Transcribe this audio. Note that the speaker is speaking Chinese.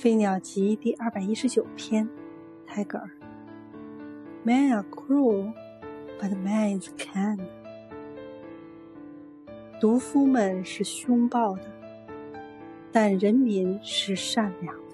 《飞鸟集》第二百一十九篇，Tiger。Men are cruel, but man is kind。毒夫们是凶暴的，但人民是善良的。